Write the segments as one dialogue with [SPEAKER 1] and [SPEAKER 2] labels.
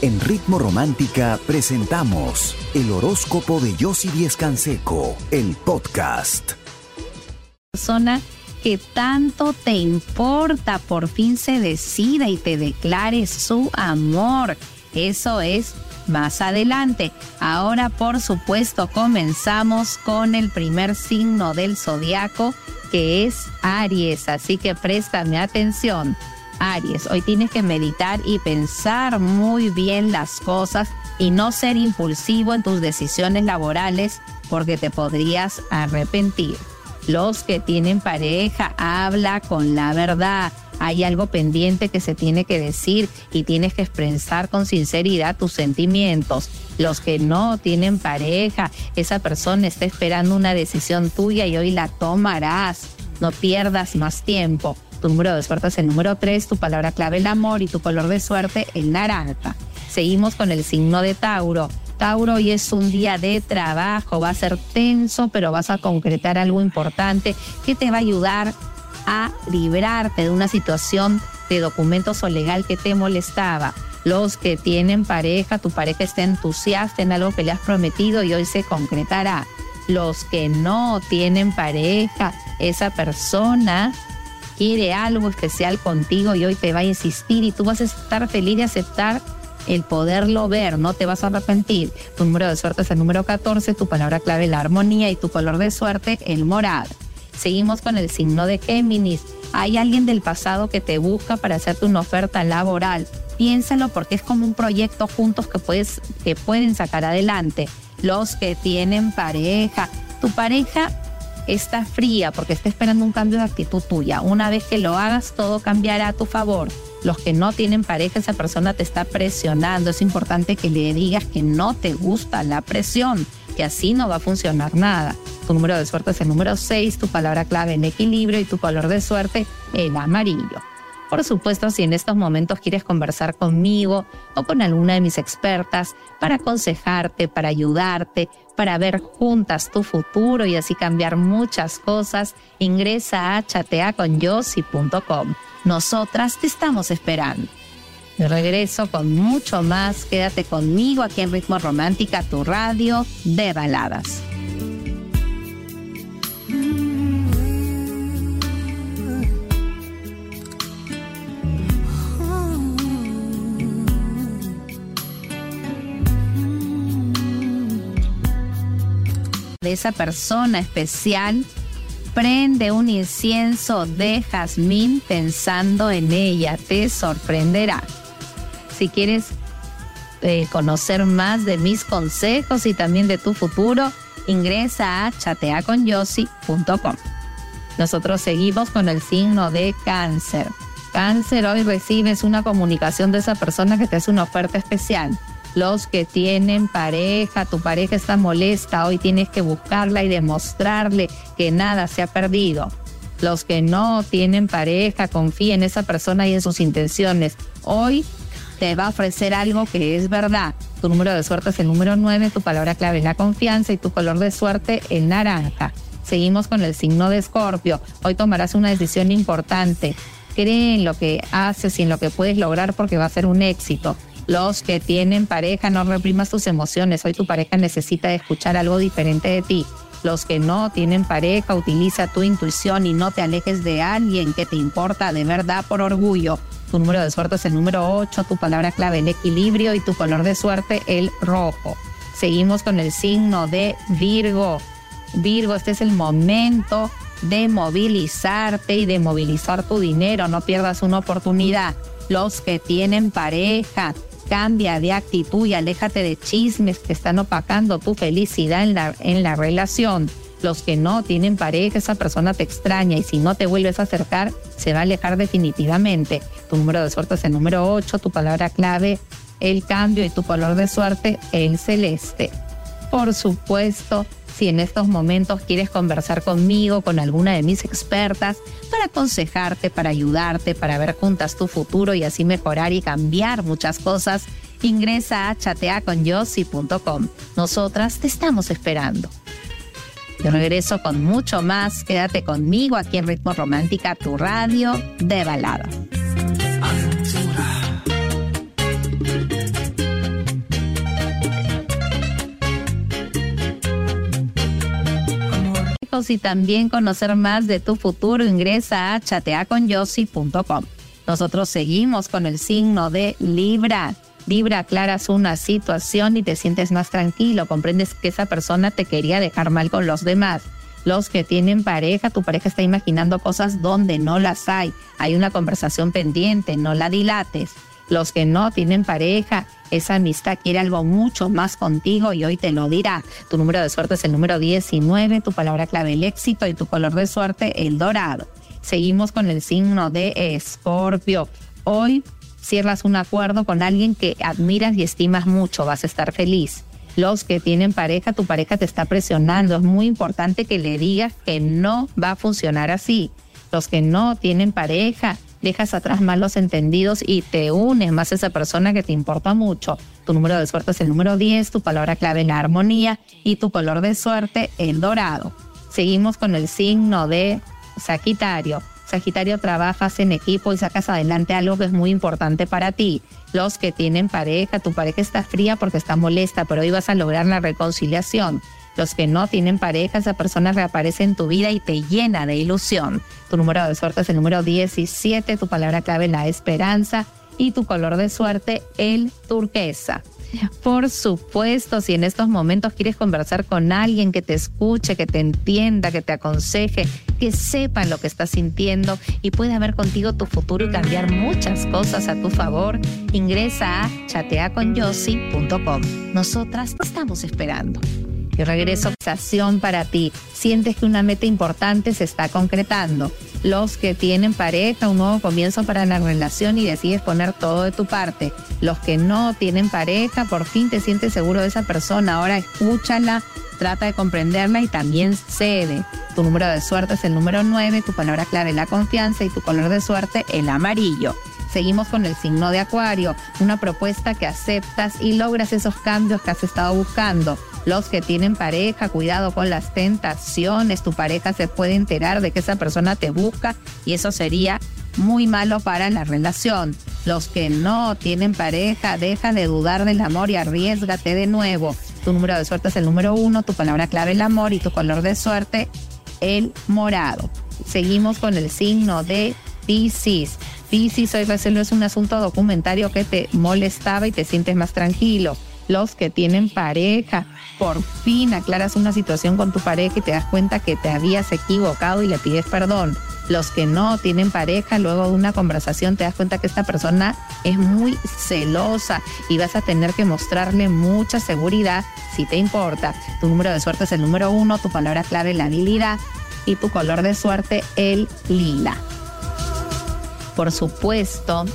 [SPEAKER 1] En Ritmo Romántica presentamos el horóscopo de Yossi Díez Canseco, el podcast.
[SPEAKER 2] Persona que tanto te importa por fin se decida y te declare su amor. Eso es más adelante. Ahora, por supuesto, comenzamos con el primer signo del zodiaco, que es Aries. Así que préstame atención. Aries, hoy tienes que meditar y pensar muy bien las cosas y no ser impulsivo en tus decisiones laborales porque te podrías arrepentir. Los que tienen pareja, habla con la verdad. Hay algo pendiente que se tiene que decir y tienes que expresar con sinceridad tus sentimientos. Los que no tienen pareja, esa persona está esperando una decisión tuya y hoy la tomarás. No pierdas más tiempo. Tu número de suerte es el número 3, tu palabra clave el amor y tu color de suerte el naranja. Seguimos con el signo de Tauro. Tauro, hoy es un día de trabajo, va a ser tenso, pero vas a concretar algo importante que te va a ayudar a librarte de una situación de documentos o legal que te molestaba. Los que tienen pareja, tu pareja está entusiasta en algo que le has prometido y hoy se concretará. Los que no tienen pareja, esa persona quiere algo especial contigo y hoy te va a insistir y tú vas a estar feliz de aceptar el poderlo ver, no te vas a arrepentir. Tu número de suerte es el número 14, tu palabra clave la armonía y tu color de suerte el morado. Seguimos con el signo de Géminis. Hay alguien del pasado que te busca para hacerte una oferta laboral. Piénsalo porque es como un proyecto juntos que, puedes, que pueden sacar adelante. Los que tienen pareja. Tu pareja está fría porque está esperando un cambio de actitud tuya. Una vez que lo hagas, todo cambiará a tu favor. Los que no tienen pareja, esa persona te está presionando. Es importante que le digas que no te gusta la presión, que así no va a funcionar nada. Tu número de suerte es el número 6, tu palabra clave en equilibrio y tu color de suerte el amarillo. Por supuesto, si en estos momentos quieres conversar conmigo o con alguna de mis expertas para aconsejarte, para ayudarte, para ver juntas tu futuro y así cambiar muchas cosas, ingresa a chateaconyossi.com. Nosotras te estamos esperando. De regreso con mucho más. Quédate conmigo aquí en Ritmo Romántica, tu radio de baladas. Esa persona especial, prende un incienso de jazmín pensando en ella, te sorprenderá. Si quieres eh, conocer más de mis consejos y también de tu futuro, ingresa a chateaconyossi.com. Nosotros seguimos con el signo de cáncer. Cáncer, hoy recibes una comunicación de esa persona que te hace una oferta especial los que tienen pareja, tu pareja está molesta, hoy tienes que buscarla y demostrarle que nada se ha perdido. Los que no tienen pareja, confía en esa persona y en sus intenciones. Hoy te va a ofrecer algo que es verdad. Tu número de suerte es el número 9, tu palabra clave es la confianza y tu color de suerte el naranja. Seguimos con el signo de Escorpio. Hoy tomarás una decisión importante. Cree en lo que haces y en lo que puedes lograr porque va a ser un éxito. Los que tienen pareja, no reprimas tus emociones. Hoy tu pareja necesita escuchar algo diferente de ti. Los que no tienen pareja, utiliza tu intuición y no te alejes de alguien que te importa de verdad por orgullo. Tu número de suerte es el número 8, tu palabra clave el equilibrio y tu color de suerte el rojo. Seguimos con el signo de Virgo. Virgo, este es el momento de movilizarte y de movilizar tu dinero. No pierdas una oportunidad. Los que tienen pareja, Cambia de actitud y aléjate de chismes que están opacando tu felicidad en la, en la relación. Los que no tienen pareja, esa persona te extraña y si no te vuelves a acercar, se va a alejar definitivamente. Tu número de suerte es el número 8, tu palabra clave, el cambio y tu color de suerte, el celeste. Por supuesto, si en estos momentos quieres conversar conmigo, con alguna de mis expertas, para aconsejarte, para ayudarte, para ver juntas tu futuro y así mejorar y cambiar muchas cosas, ingresa a chateaconyossi.com. Nosotras te estamos esperando. Yo regreso con mucho más. Quédate conmigo aquí en Ritmo Romántica, tu radio de balada. Y también conocer más de tu futuro, ingresa a chateaconyossi.com. Nosotros seguimos con el signo de Libra. Libra, aclaras una situación y te sientes más tranquilo, comprendes que esa persona te quería dejar mal con los demás. Los que tienen pareja, tu pareja está imaginando cosas donde no las hay. Hay una conversación pendiente, no la dilates. Los que no tienen pareja, esa amistad quiere algo mucho más contigo y hoy te lo dirá. Tu número de suerte es el número 19, tu palabra clave el éxito y tu color de suerte el dorado. Seguimos con el signo de Escorpio. Hoy cierras un acuerdo con alguien que admiras y estimas mucho, vas a estar feliz. Los que tienen pareja, tu pareja te está presionando. Es muy importante que le digas que no va a funcionar así. Los que no tienen pareja, dejas atrás malos entendidos y te unes más a esa persona que te importa mucho. Tu número de suerte es el número 10, tu palabra clave la armonía y tu color de suerte el dorado. Seguimos con el signo de Sagitario. Sagitario, trabajas en equipo y sacas adelante algo que es muy importante para ti. Los que tienen pareja, tu pareja está fría porque está molesta, pero hoy vas a lograr la reconciliación. Los que no tienen pareja, esa persona reaparece en tu vida y te llena de ilusión. Tu número de suerte es el número 17, tu palabra clave la esperanza y tu color de suerte el turquesa. Por supuesto, si en estos momentos quieres conversar con alguien que te escuche, que te entienda, que te aconseje, que sepa lo que estás sintiendo y pueda ver contigo tu futuro y cambiar muchas cosas a tu favor, ingresa a chateaconyossi.com. Nosotras te estamos esperando y regreso para ti. Sientes que una meta importante se está concretando. Los que tienen pareja, un nuevo comienzo para la relación y decides poner todo de tu parte. Los que no tienen pareja, por fin te sientes seguro de esa persona. Ahora escúchala, trata de comprenderla y también cede. Tu número de suerte es el número 9, tu palabra clave la confianza y tu color de suerte el amarillo. Seguimos con el signo de Acuario, una propuesta que aceptas y logras esos cambios que has estado buscando. Los que tienen pareja, cuidado con las tentaciones. Tu pareja se puede enterar de que esa persona te busca y eso sería muy malo para la relación. Los que no tienen pareja, deja de dudar del amor y arriesgate de nuevo. Tu número de suerte es el número uno, tu palabra clave el amor y tu color de suerte el morado. Seguimos con el signo de Pisces. Pisces hoy es un asunto documentario que te molestaba y te sientes más tranquilo los que tienen pareja. Por fin aclaras una situación con tu pareja y te das cuenta que te habías equivocado y le pides perdón. Los que no tienen pareja, luego de una conversación te das cuenta que esta persona es muy celosa y vas a tener que mostrarle mucha seguridad si te importa. Tu número de suerte es el número uno, tu palabra clave la habilidad y tu color de suerte el lila. Por supuesto,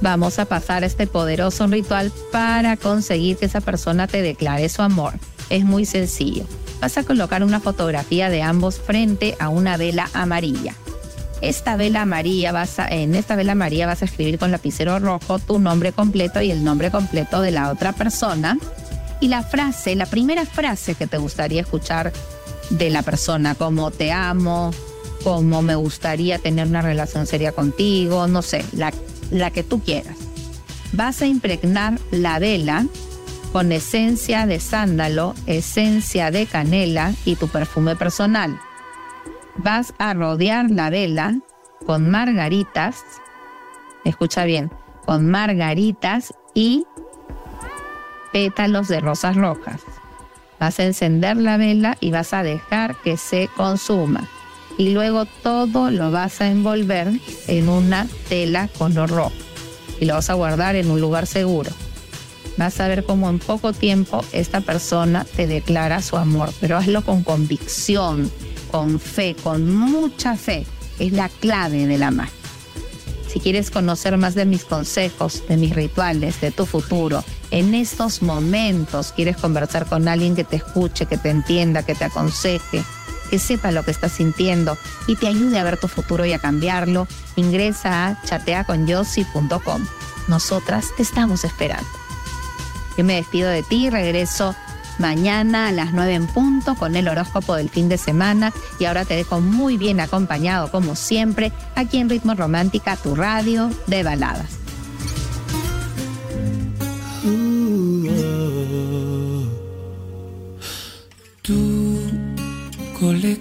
[SPEAKER 2] vamos a pasar este poderoso ritual para conseguir que esa persona te declare su amor. Es muy sencillo. Vas a colocar una fotografía de ambos frente a una vela amarilla. Esta vela amarilla vas a, en esta vela amarilla vas a escribir con lapicero rojo tu nombre completo y el nombre completo de la otra persona. Y la frase, la primera frase que te gustaría escuchar de la persona, como te amo, como me gustaría tener una relación seria contigo, no sé, la la que tú quieras. Vas a impregnar la vela con esencia de sándalo, esencia de canela y tu perfume personal. Vas a rodear la vela con margaritas, escucha bien, con margaritas y pétalos de rosas rojas. Vas a encender la vela y vas a dejar que se consuma y luego todo lo vas a envolver en una tela color rojo y lo vas a guardar en un lugar seguro. Vas a ver cómo en poco tiempo esta persona te declara su amor, pero hazlo con convicción, con fe, con mucha fe. Es la clave de la magia. Si quieres conocer más de mis consejos, de mis rituales, de tu futuro, en estos momentos quieres conversar con alguien que te escuche, que te entienda, que te aconseje, que sepa lo que estás sintiendo y te ayude a ver tu futuro y a cambiarlo, ingresa a chateaconyossi.com. Nosotras te estamos esperando. Yo me despido de ti regreso mañana a las 9 en punto con el horóscopo del fin de semana y ahora te dejo muy bien acompañado como siempre aquí en Ritmo Romántica, tu radio de baladas.